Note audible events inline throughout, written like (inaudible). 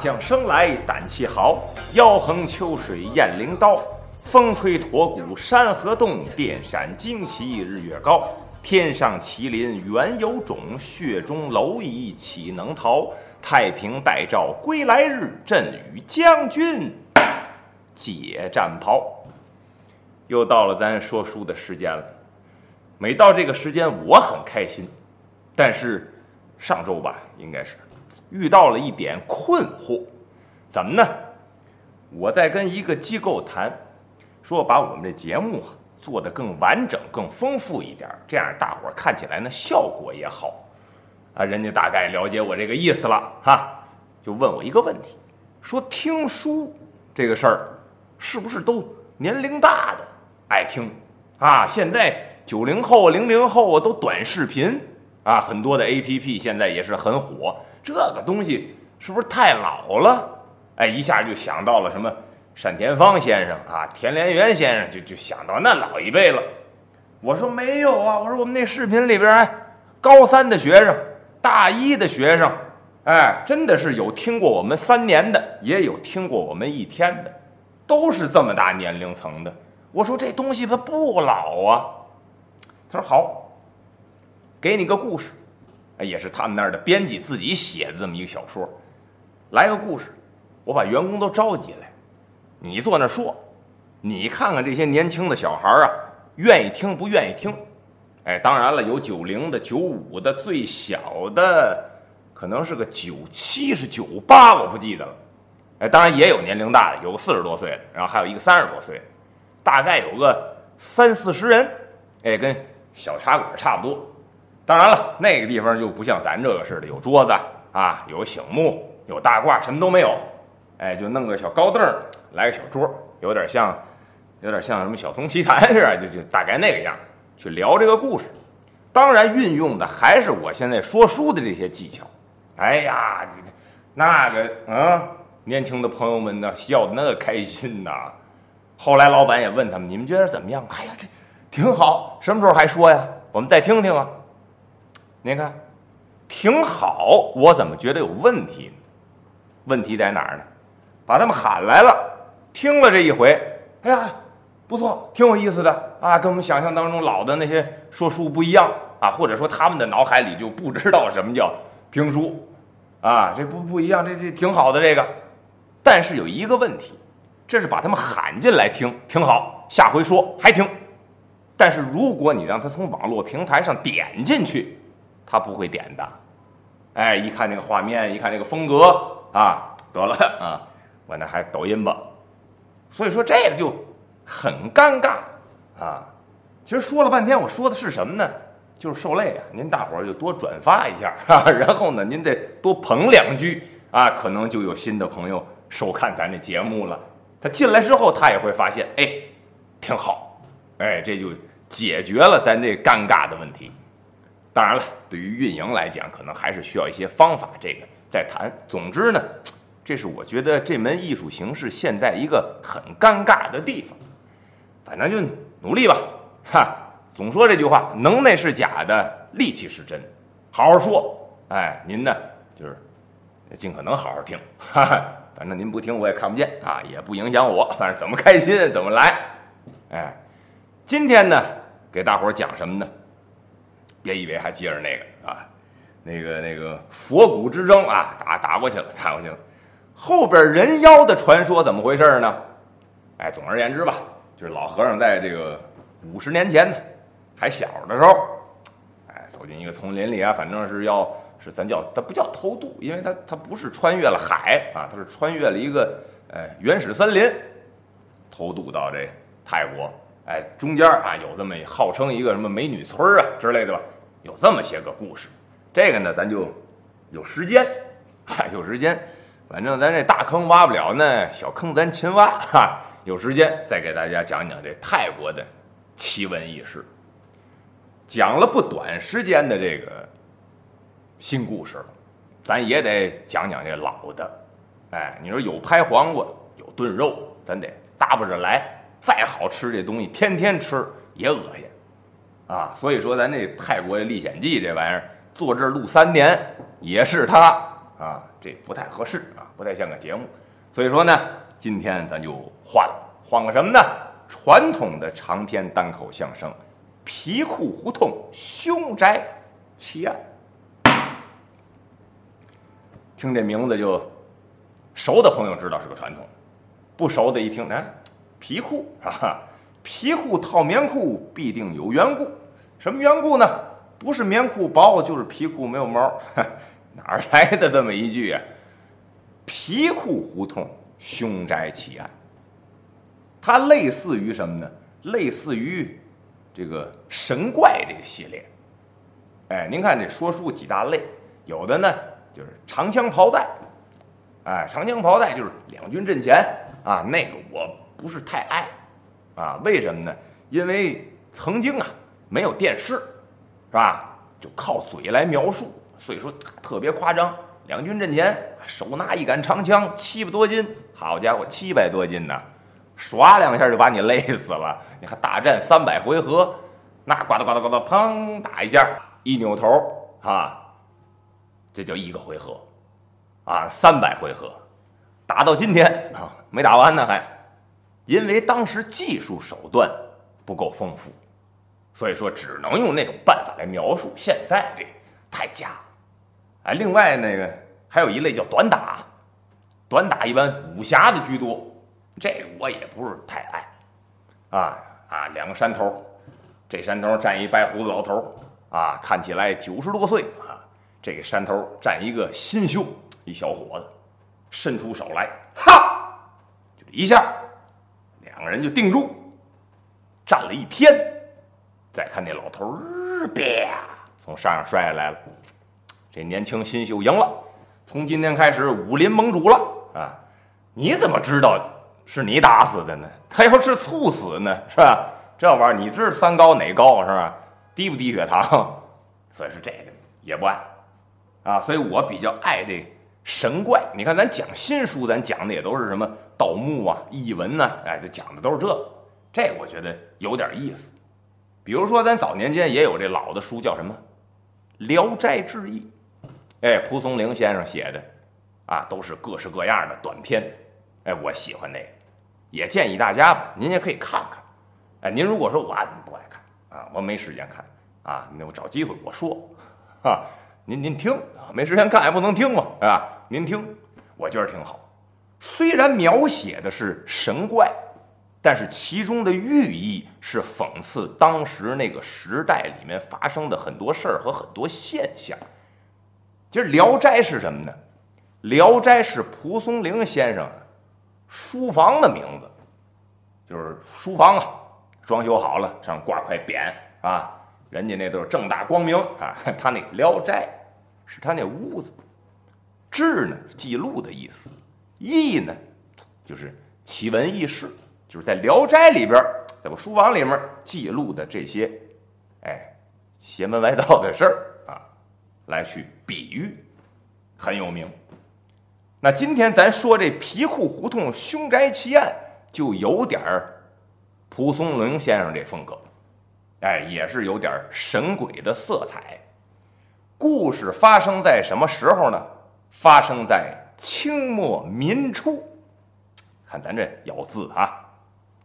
将生来胆气豪，腰横秋水雁翎刀。风吹驼骨山河动，电闪惊旗日月高。天上麒麟原有种，血中蝼蚁岂能逃？太平待诏归来日，朕与将军解战袍。又到了咱说书的时间了。每到这个时间，我很开心。但是上周吧，应该是遇到了一点困惑。怎么呢？我在跟一个机构谈。说把我们这节目啊做得更完整、更丰富一点，这样大伙看起来呢效果也好，啊，人家大概了解我这个意思了哈，就问我一个问题，说听书这个事儿是不是都年龄大的爱听啊？现在九零后、零零后都短视频啊，很多的 A P P 现在也是很火，这个东西是不是太老了？哎，一下就想到了什么？单田芳先生啊，田连元先生就就想到那老一辈了。我说没有啊，我说我们那视频里边，哎，高三的学生、大一的学生，哎，真的是有听过我们三年的，也有听过我们一天的，都是这么大年龄层的。我说这东西它不老啊。他说好，给你个故事，也是他们那儿的编辑自己写的这么一个小说，来个故事，我把员工都召集来。你坐那说，你看看这些年轻的小孩啊，愿意听不愿意听？哎，当然了，有九零的、九五的，最小的可能是个九七是九八，我不记得了。哎，当然也有年龄大的，有四十多岁的，然后还有一个三十多岁的，大概有个三四十人。哎，跟小茶馆差不多。当然了，那个地方就不像咱这个似的，有桌子啊，有醒目，有大褂，什么都没有。哎，就弄个小高凳，来个小桌，有点像，有点像什么小松奇谈似的，就就大概那个样，去聊这个故事。当然，运用的还是我现在说书的这些技巧。哎呀，那个嗯，年轻的朋友们呢，笑得那个开心呐。后来老板也问他们，你们觉得怎么样？哎呀，这挺好。什么时候还说呀？我们再听听啊。您看，挺好。我怎么觉得有问题呢？问题在哪儿呢？把他们喊来了，听了这一回，哎呀，不错，挺有意思的啊，跟我们想象当中老的那些说书不一样啊，或者说他们的脑海里就不知道什么叫评书，啊，这不不一样，这这挺好的这个，但是有一个问题，这是把他们喊进来听，挺好，下回说还听，但是如果你让他从网络平台上点进去，他不会点的，哎，一看这个画面，一看这个风格啊，得了啊。我那还抖音吧，所以说这个就很尴尬啊。其实说了半天，我说的是什么呢？就是受累啊。您大伙儿就多转发一下啊，然后呢，您得多捧两句啊，可能就有新的朋友收看咱这节目了。他进来之后，他也会发现，哎，挺好，哎，这就解决了咱这尴尬的问题。当然了，对于运营来讲，可能还是需要一些方法，这个再谈。总之呢。(tsk) 这是我觉得这门艺术形式现在一个很尴尬的地方，反正就努力吧，哈！总说这句话，能耐是假的，力气是真，好好说。哎，您呢，就是尽可能好好听，(laughs) 哈哈。反正您不听我也看不见啊，也不影响我，反正怎么开心怎么来。哎，今天呢，给大伙儿讲什么呢？别以为还接着那个啊，那个那个佛骨之争啊，打打过去了，打过去了。后边人妖的传说怎么回事呢？哎，总而言之吧，就是老和尚在这个五十年前呢，还小的时候，哎，走进一个丛林里啊，反正是要是咱叫它不叫偷渡，因为它它不是穿越了海啊，它是穿越了一个哎原始森林，偷渡到这泰国，哎，中间啊有这么号称一个什么美女村啊之类的吧，有这么些个故事。这个呢，咱就有时间，嗨，(laughs) 有时间。反正咱这大坑挖不了呢，小坑咱勤挖哈。有时间再给大家讲讲这泰国的奇闻异事。讲了不短时间的这个新故事了，咱也得讲讲这老的。哎，你说有拍黄瓜，有炖肉，咱得搭不着来。再好吃这东西，天天吃也恶心啊。所以说，咱这泰国的历险记这玩意儿，坐这儿录三年也是它。啊，这不太合适啊，不太像个节目。所以说呢，今天咱就换了，换个什么呢？传统的长篇单口相声《皮裤胡同凶宅奇案》。听这名字就熟的朋友知道是个传统，不熟的一听，哎，皮裤啊，皮裤套棉裤必定有缘故，什么缘故呢？不是棉裤薄，就是皮裤没有毛，哪儿来的这么一句啊？皮裤胡同凶宅奇案，它类似于什么呢？类似于这个神怪这个系列。哎，您看这说书几大类，有的呢。就是长枪袍带，哎，长枪袍带就是两军阵前啊，那个我不是太爱，啊，为什么呢？因为曾经啊没有电视，是吧？就靠嘴来描述，所以说特别夸张。两军阵前，手拿一杆长枪，七百多斤，好家伙，七百多斤呢，唰两下就把你累死了。你还大战三百回合，那呱嗒呱嗒呱嗒，砰打一下，一扭头啊。这叫一个回合，啊，三百回合，打到今天啊，没打完呢还，因为当时技术手段不够丰富，所以说只能用那种办法来描述。现在这太假，哎，另外那个还有一类叫短打，短打一般武侠的居多，这我也不是太爱，啊啊，两个山头，这山头站一白胡子老头，啊，看起来九十多岁啊。这个山头站一个新秀，一小伙子，伸出手来，哈，就一下，两人就定住，站了一天。再看那老头儿，啪，从山上摔下来了。这年轻新秀赢了，从今天开始武林盟主了啊！你怎么知道是你打死的呢？他要是猝死呢，是吧？这玩意儿你知道三高哪高是吧？低不低血糖？(laughs) 所以说这个也不爱。啊，所以我比较爱这神怪。你看，咱讲新书，咱讲的也都是什么盗墓啊、异闻呐，哎，这讲的都是这。这我觉得有点意思。比如说，咱早年间也有这老的书，叫什么《聊斋志异》，哎，蒲松龄先生写的，啊，都是各式各样的短篇。哎，我喜欢那个，也建议大家吧，您也可以看看。哎，您如果说我不爱看啊，我没时间看啊，那我找机会我说，哈。您您听啊，没时间看也不能听嘛，是吧？您听，我觉得挺好。虽然描写的是神怪，但是其中的寓意是讽刺当时那个时代里面发生的很多事儿和很多现象。其实《聊斋》是什么呢？《聊斋》是蒲松龄先生书房的名字，就是书房啊，装修好了，上挂块匾啊，人家那都是正大光明啊，(laughs) 他那《聊斋》。是他那屋子，志呢记录的意思，异呢就是奇闻异事，就是在《聊斋》里边，在我书房里面记录的这些，哎，邪门歪道的事儿啊，来去比喻，很有名。那今天咱说这皮裤胡同凶宅奇案，就有点儿蒲松龄先生这风格，哎，也是有点神鬼的色彩。故事发生在什么时候呢？发生在清末民初。看咱这咬字啊，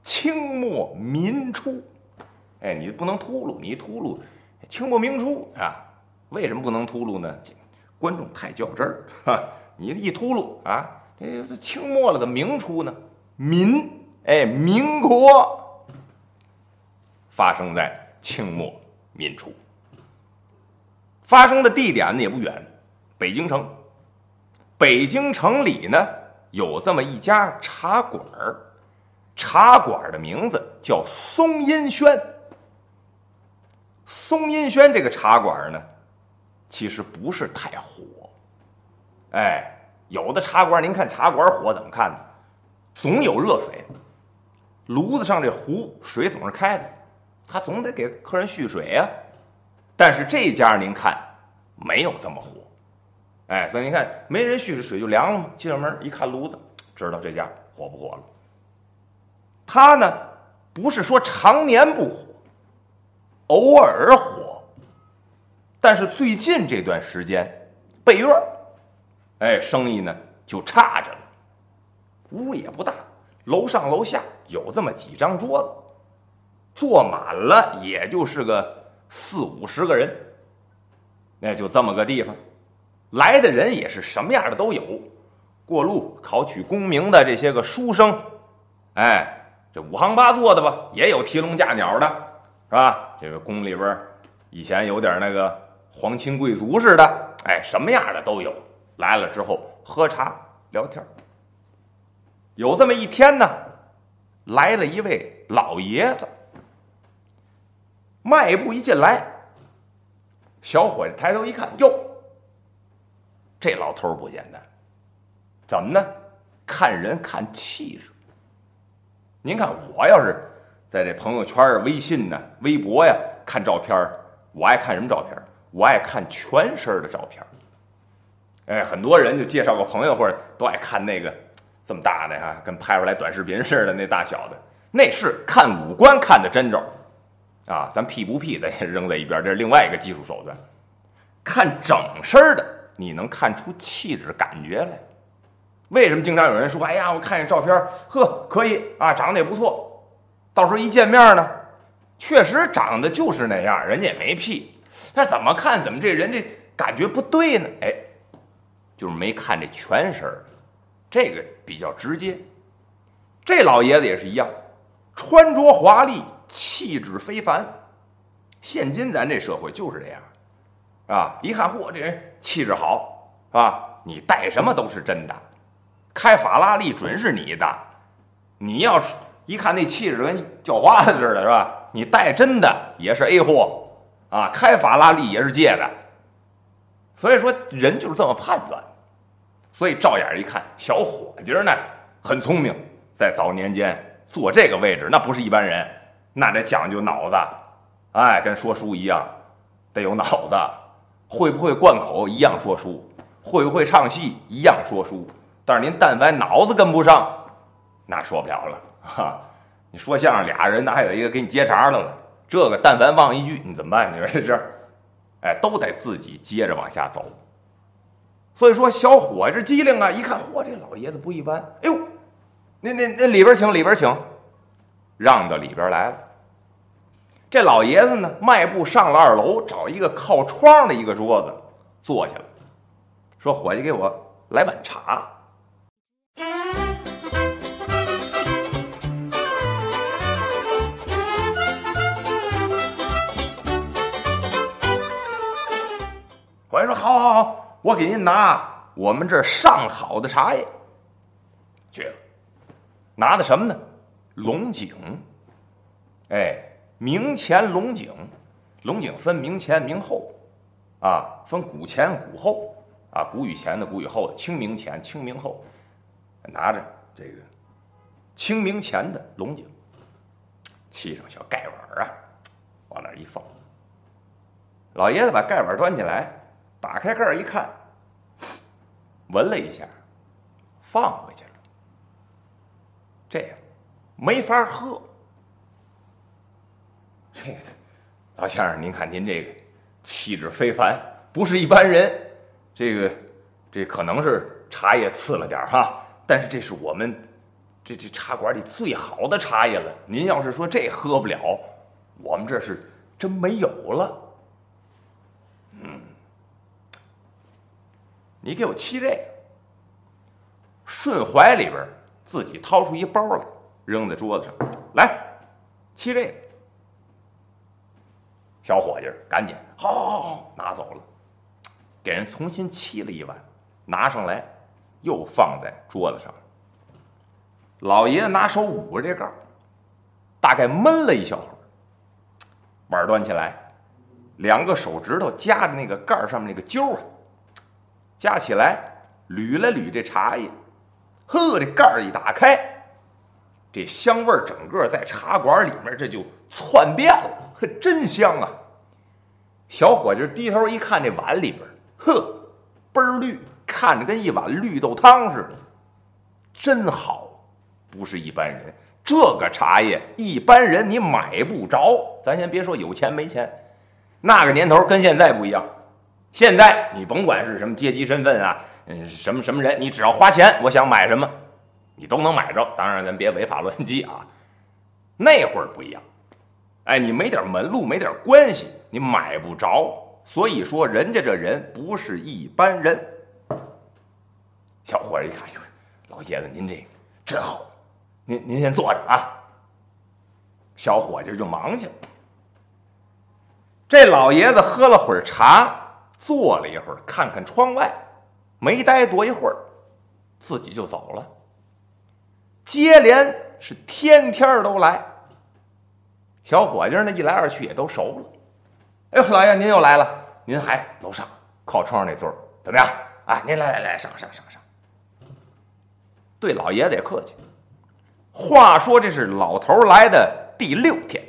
清末民初。哎，你不能秃噜，你一秃噜，清末民初啊？为什么不能秃噜呢？观众太较真儿 (laughs) 哈！你一秃噜啊，这清末了，怎么明初呢？民，哎，民国发生在清末民初。发生的地点呢也不远，北京城。北京城里呢有这么一家茶馆儿，茶馆的名字叫松阴轩。松阴轩这个茶馆呢，其实不是太火。哎，有的茶馆，您看茶馆火怎么看呢？总有热水，炉子上这壶水总是开的，他总得给客人续水呀。但是这家您看，没有这么火，哎，所以您看没人续，着水就凉了吗？进了门一看炉子，知道这家火不火了。他呢，不是说常年不火，偶尔火。但是最近这段时间，背月哎，生意呢就差着了。屋也不大，楼上楼下有这么几张桌子，坐满了也就是个四五十个人。那就这么个地方，来的人也是什么样的都有，过路考取功名的这些个书生，哎，这五行八作的吧，也有提笼架鸟的，是吧？这个宫里边以前有点那个皇亲贵族似的，哎，什么样的都有。来了之后喝茶聊天有这么一天呢，来了一位老爷子，迈步一进来。小伙子抬头一看，哟，这老头不简单，怎么呢？看人看气质。您看，我要是在这朋友圈、微信呢、微博呀看照片我爱看什么照片我爱看全身的照片哎，很多人就介绍个朋友，或者都爱看那个这么大的哈，跟拍出来短视频似的那大小的，那是看五官看的真着。啊，咱 P 不 P，咱也扔在一边，这是另外一个技术手段。看整身的，你能看出气质感觉来。为什么经常有人说：“哎呀，我看见照片，呵，可以啊，长得也不错。”到时候一见面呢，确实长得就是那样，人家也没 P，但怎么看怎么这人这感觉不对呢？哎，就是没看这全身这个比较直接。这老爷子也是一样，穿着华丽。气质非凡，现今咱这社会就是这样，啊，一看嚯，这人气质好，啊？你带什么都是真的，开法拉利准是你的，你要是一看那气质跟叫花子似的，是吧？你带真的也是 A 货，啊，开法拉利也是借的，所以说人就是这么判断，所以照眼一看，小伙计呢很聪明，在早年间坐这个位置，那不是一般人。那得讲究脑子，哎，跟说书一样，得有脑子。会不会贯口一样说书，会不会唱戏一样说书。但是您但凡脑子跟不上，那说不了了哈。你说相声俩人，哪有一个给你接茬的了？这个但凡忘一句，你怎么办？你说这是，哎，都得自己接着往下走。所以说，小伙子机灵啊，一看，嚯，这老爷子不一般。哎呦，那那那里边请，里边请。让到里边来了。这老爷子呢，迈步上了二楼，找一个靠窗的一个桌子坐下了，说：“伙计，给我来碗茶。”伙计说：“好，好，好，我给您拿我们这上好的茶叶。”去了，拿的什么呢？龙井，哎，明前龙井，龙井分明前明后，啊，分古前古后，啊，古与前的，古与后的，清明前清明后，拿着这个清明前的龙井，沏上小盖碗啊，往那儿一放，老爷子把盖碗端起来，打开盖儿一看，闻了一下，放回去了，这样。没法喝，(laughs) 这个老先生，您看您这个气质非凡，不是一般人。这个这可能是茶叶次了点哈，但是这是我们这这茶馆里最好的茶叶了。您要是说这喝不了，我们这是真没有了。嗯，你给我沏这个，顺怀里边自己掏出一包来。扔在桌子上，来，沏这个。小伙计赶紧，好，好，好，好，拿走了，给人重新沏了一碗，拿上来，又放在桌子上。老爷子拿手捂着这盖儿，大概闷了一小会儿，碗端起来，两个手指头夹着那个盖儿上面那个揪啊，夹起来，捋了捋这茶叶，呵，这盖儿一打开。这香味儿整个在茶馆里面这就窜遍了，呵，真香啊！小伙计低头一看，这碗里边，呵，倍儿绿，看着跟一碗绿豆汤似的，真好，不是一般人。这个茶叶一般人你买不着，咱先别说有钱没钱，那个年头跟现在不一样。现在你甭管是什么阶级身份啊，嗯，什么什么人，你只要花钱，我想买什么，你都能买着。当然，咱别违法乱纪啊。那会儿不一样，哎，你没点门路，没点关系，你买不着。所以说，人家这人不是一般人。小伙子一看，哟，老爷子您这真好，您您先坐着啊。小伙计就忙去了。这老爷子喝了会儿茶，坐了一会儿，看看窗外，没待多一会儿，自己就走了。接连是天天都来。小伙计呢，一来二去也都熟了。哎呦，老爷您又来了，您还楼上靠窗那座怎么样？啊，您来来来，上上上上。对老爷子也客气。话说这是老头来的第六天，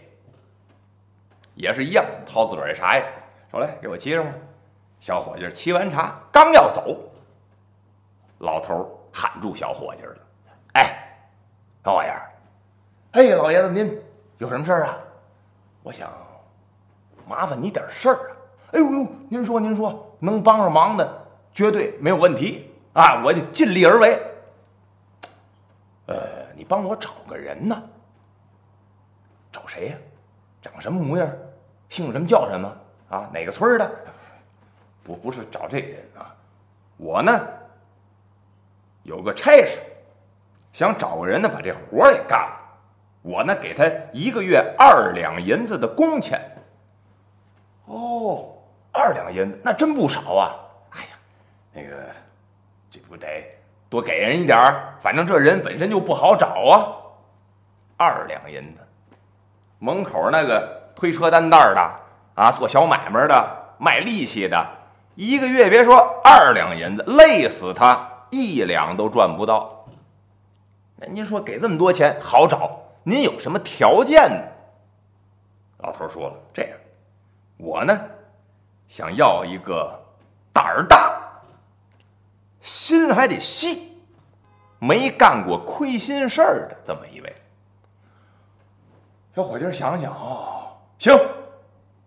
也是一样，掏自个儿这茶叶，说来给我沏上吧。小伙计沏完茶，刚要走，老头喊住小伙计了：“哎，老玩意儿，哎，老爷子您有什么事儿啊？我想麻烦你点事儿啊。哎呦呦，您说您说，能帮上忙的绝对没有问题啊，我就尽力而为。”呃，你帮我找个人呢？找谁呀？长什么模样？姓什么叫什么？啊，哪个村的？不，不是找这人啊。我呢，有个差事，想找个人呢，把这活儿给干了。我呢，给他一个月二两银子的工钱。哦，二两银子，那真不少啊！哎呀，那个，这不得。多给人一点儿，反正这人本身就不好找啊。二两银子，门口那个推车担担的啊，做小买卖的，卖力气的，一个月别说二两银子，累死他一两都赚不到。那您说给这么多钱好找，您有什么条件呢？老头说了，这样，我呢想要一个胆儿大。心还得细，没干过亏心事儿的这么一位小伙计，想想啊，行，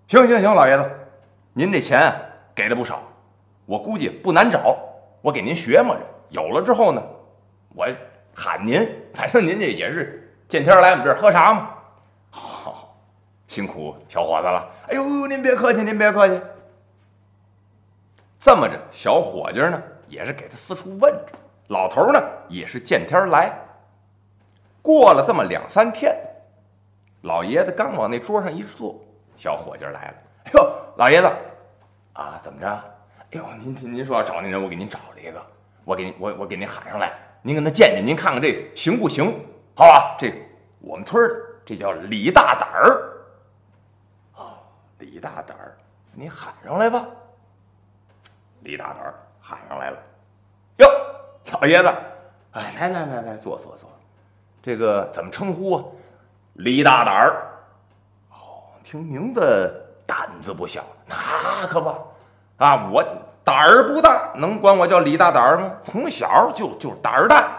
行行行，老爷子，您这钱给的不少，我估计不难找，我给您学摸着，有了之后呢，我喊您，反正您这也是见天来我们这儿喝茶嘛。好，辛苦小伙子了。哎呦，您别客气，您别客气。这么着，小伙计呢？也是给他四处问着，老头呢也是见天来。过了这么两三天，老爷子刚往那桌上一坐，小伙计来了。哎呦，老爷子，啊，怎么着？哎呦，您您说要找那人，我给您找了一个，我给您我我给您喊上来，您跟他见见，您看看这行不行？好吧，这我们村的这叫李大胆儿。哦，李大胆儿，你喊上来吧。李大胆儿。喊上来了，哟，老爷子，哎，来来来来，坐坐坐，这个怎么称呼啊？李大胆儿，哦，听名字胆子不小，那可不，啊，我胆儿不大，能管我叫李大胆儿吗？从小就就胆儿大，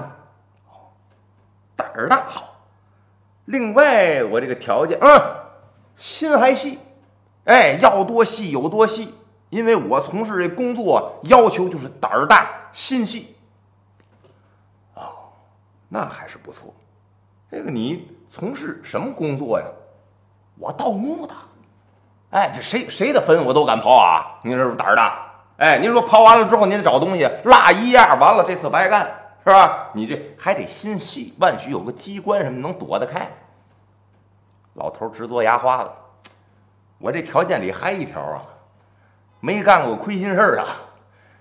胆儿大好。另外，我这个条件，嗯，心还细，哎，要多细有多细。因为我从事这工作要求就是胆儿大心细，哦，那还是不错。这个你从事什么工作呀？我盗墓的。哎，这谁谁的坟我都敢刨啊！你是不是胆儿大？哎，您说刨完了之后您找东西落一样，完了这次白干是吧？你这还得心细，万许有个机关什么能躲得开。老头直嘬牙花子，我这条件里还一条啊。没干过亏心事儿啊！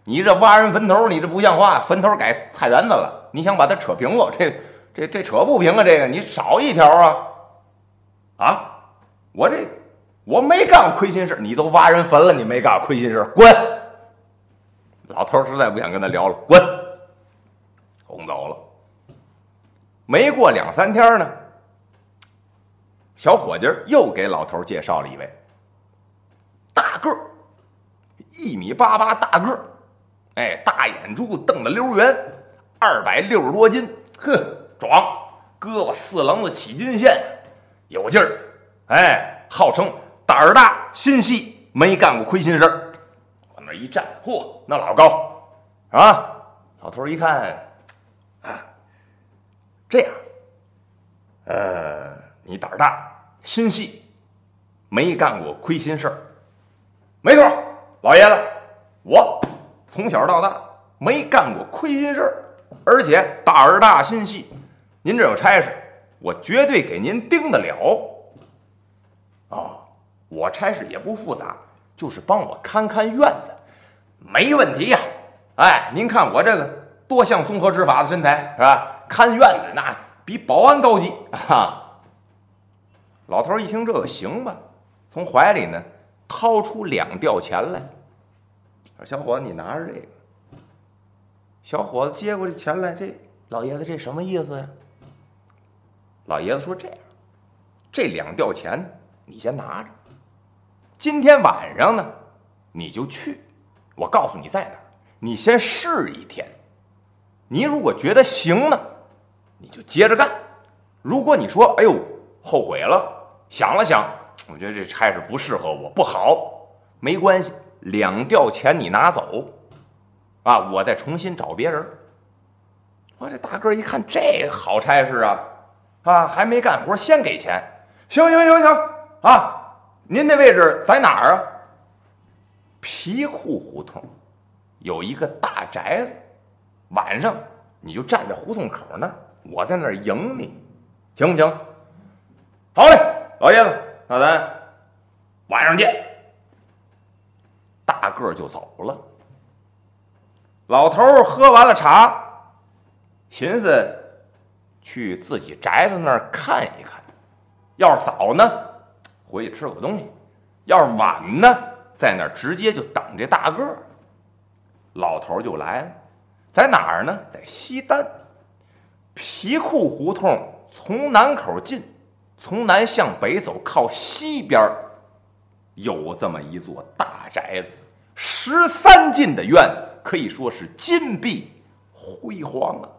你这挖人坟头，你这不像话，坟头改菜园子了。你想把它扯平了，这这这扯不平啊！这个你少一条啊！啊，我这我没干过亏心事你都挖人坟了，你没干过亏心事滚！老头实在不想跟他聊了，滚，轰走了。没过两三天呢，小伙计又给老头介绍了一位大个儿。一米八八大个儿，哎，大眼珠瞪得溜圆，二百六十多斤，呵，壮，胳膊四棱子起筋线，有劲儿，哎，号称胆儿大心细，没干过亏心事儿。往那一站，嚯，那老高，啊，老头一看，啊，这样，呃，你胆儿大，心细，没干过亏心事儿。没错，老爷子，我从小到大没干过亏心事儿，而且胆儿大心细。您这有差事，我绝对给您盯得了。哦，我差事也不复杂，就是帮我看看院子，没问题呀。哎，您看我这个多像综合执法的身材，是吧？看院子那比保安高级啊！老头一听这个，行吧，从怀里呢掏出两吊钱来，说：“小伙子，你拿着这个。”小伙子接过这钱来，这老爷子这什么意思呀？老爷子说：“这样，这两吊钱你先拿着，今天晚上呢你就去，我告诉你在哪儿。”你先试一天，你如果觉得行呢，你就接着干。如果你说哎呦后悔了，想了想，我觉得这差事不适合我，不好，没关系，两吊钱你拿走，啊，我再重新找别人。我这大个一看，这好差事啊，啊，还没干活先给钱，行行行行啊，您那位置在哪儿啊？皮库胡同。有一个大宅子，晚上你就站在胡同口那儿，我在那儿迎你，行不行？好嘞，老爷子，那咱晚上见。大个儿就走了。老头儿喝完了茶，寻思去自己宅子那儿看一看。要是早呢，回去吃口东西；要是晚呢，在那儿直接就等这大个儿。老头儿就来了，在哪儿呢？在西单皮库胡同，从南口进，从南向北走，靠西边有这么一座大宅子，十三进的院，可以说是金碧辉煌啊。